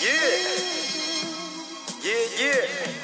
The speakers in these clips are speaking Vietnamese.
Yeah. Yeah, yeah.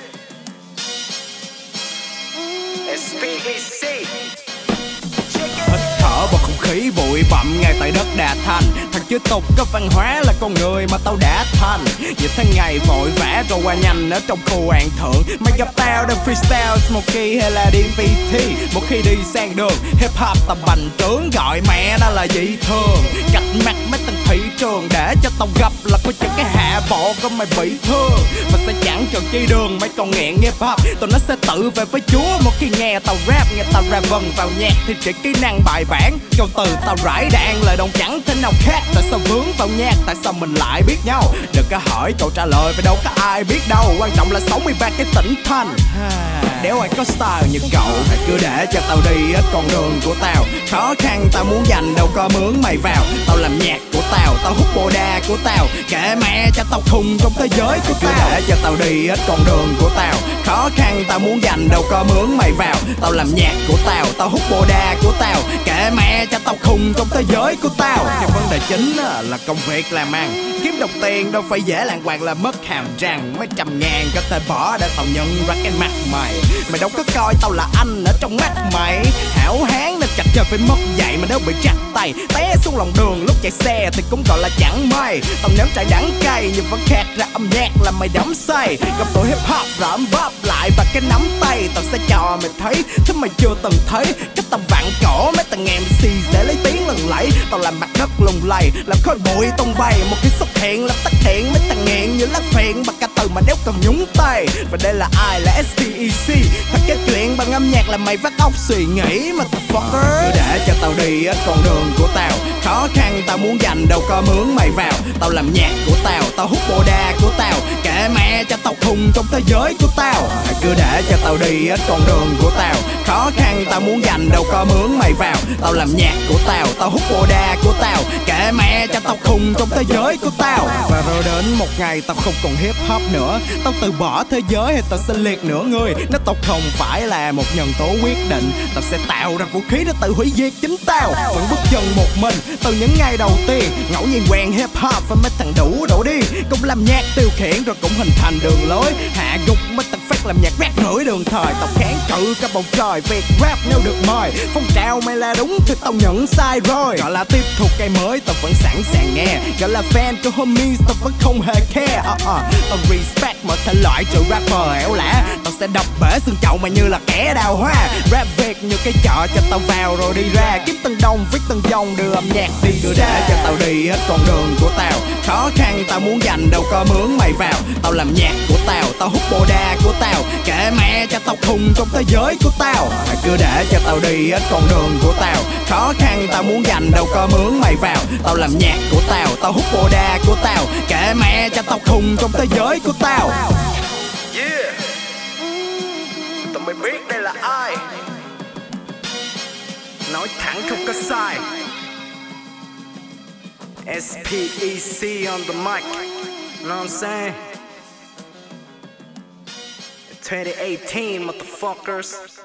Khí bụi bặm ngay tại đất đà thành. Thằng chưa tục có văn hóa là con người mà tao đã thành. Như tháng ngày vội vã rồi qua nhanh ở trong khu hoàng thượng. Mày gặp tao đang freestyle Smokey hay là đi VT Một khi đi sang đường, hip hop tầm bành trướng, Gọi mẹ nó là dị thường. Cạch mặt mấy thằng thị trường Để cho tao gặp là có những cái hạ bộ của mày bị thương. Và sẽ chẳng cần chi đường, mày còn nghẹn nghe pop tao nó sẽ tự về với chúa, một khi nghe tao rap, Nghe tao rap vần vào nhạc thì chỉ kỹ năng bài bản. Câu từ tao rải đạn, lời đồng chẳng thế nào khác. Tại sao vướng vào nhạc, tại sao mình lại biết nhau? Đừng có hỏi câu trả lời, phải đâu có ai biết đâu. Quan trọng là 63 cái tỉnh thành. Nếu ai có style như cậu, Hãy cứ để cho tao đi hết con đường của tao. Khó khăn tao muốn dành đâu có mướn mày vào. Tao làm nhạc của tao, tao hút bồ đà của tao. Kệ mẹ cho tao khùng trong thế giới của tao. để cho tao đi hết con đường của tao. Khó khăn tao muốn dành đâu có mướn mày vào. Tao làm nhạc của tao, tao hút bồ đà của tao. Kệ mẹ cho tao khùng trong thế giới của tao. Cái vấn đề chính là công việc làm ăn. Kiếm đồng tiền đâu phải dễ làng hoàng là mất hàm răng. Mấy trăm ngàn có thể bỏ để tao nhận ra cái mặt mày. Mày đâu có coi tao là anh ở trong mắt mày. Hảo hán chặt chơi phải mất dạy mà nếu bị chặt tay, Té xuống lòng đường, lúc chạy xe thì cũng gọi là chẳng may. Tầm nếm trải đắng cay nhưng vẫn khát ra âm nhạc làm mày đắm say. Gặp tụi hip hop rợm bóp lại và cái nắm tay, Tao sẽ cho mày thấy, thứ mày chưa từng thấy. Cách tao vặn cổ, mấy thằng MC để lấy tiếng lần lẫy. Tao làm mặt đất lùng lầy, làm khói bụi tung bay. Một khi xuất hiện làm tắt hiện mấy thằng nghiện như lá phiện Bằng cả từ mà đéo cần nhúng tay, Và đây là ai là SPEC Thật cái chuyện âm nhạc là mày vắt óc suy nghĩ mà tao fucker Cứ để cho tao đi hết con đường của tao. Khó khăn tao muốn dành đâu có mướn mày vào. Tao làm nhạc của tao, tao hút bồ đà của tao. Kệ mẹ cho tao khùng trong thế giới của tao. Cứ để cho tao đi hết con đường của tao. Khó khăn tao muốn giành đâu có mướn mày vào. Tao làm nhạc của tao, tao hút bồ đà của tao. Kệ mẹ cho tao khùng trong thế giới của tao. Và rồi đến một ngày tao không còn hip hop nữa. Tao từ bỏ thế giới hay tao sẽ liệt nửa người. Nó tao không phải là một nhân tố quyết định Tao sẽ tạo ra vũ khí để tự hủy diệt chính tao. Vẫn bước chân một mình từ những ngày đầu tiên. Ngẫu nhiên quen hip hop và mấy thằng đủ đổ đi. Cũng làm nhạc tiêu khiển rồi cũng hình thành đường lối. Hạ gục mấy thằng phát làm nhạc rap nổi đường thời. Tao kháng cự cả bầu trời, việc rap nếu được mời. Phong trào mày là đúng thì tao nhận sai rồi. Gọi là tiếp thuộc cây mới, tao vẫn sẵn sàng nghe. Gọi là fan của homies, tao vẫn không hề care. Uh -uh. Tao respect mọi thể loại trừ rapper ẻo lả sẽ đập bể xương chậu mày như là kẻ đào hoa. Rap Việt như cái chợ cho tao vào rồi đi ra. Kiếm từng đồng viết từng dòng đưa âm nhạc đi Đưa để cho tao đi hết con đường của tao. Khó khăn tao muốn dành đâu có mướn mày vào. Tao làm nhạc của tao, tao hút bồ đà của tao. Kệ mẹ cho tao khùng trong thế giới của tao. Cứ để cho tao đi hết con đường của tao. Khó khăn tao muốn dành đâu có mướn mày vào. Tao làm nhạc của tao, tao hút bồ đà của tao. Kệ mẹ cho tao khùng trong thế giới của tao. ถังถูกกระสาย SPEC on the mic. You know what I'm saying? 2018 motherfuckers.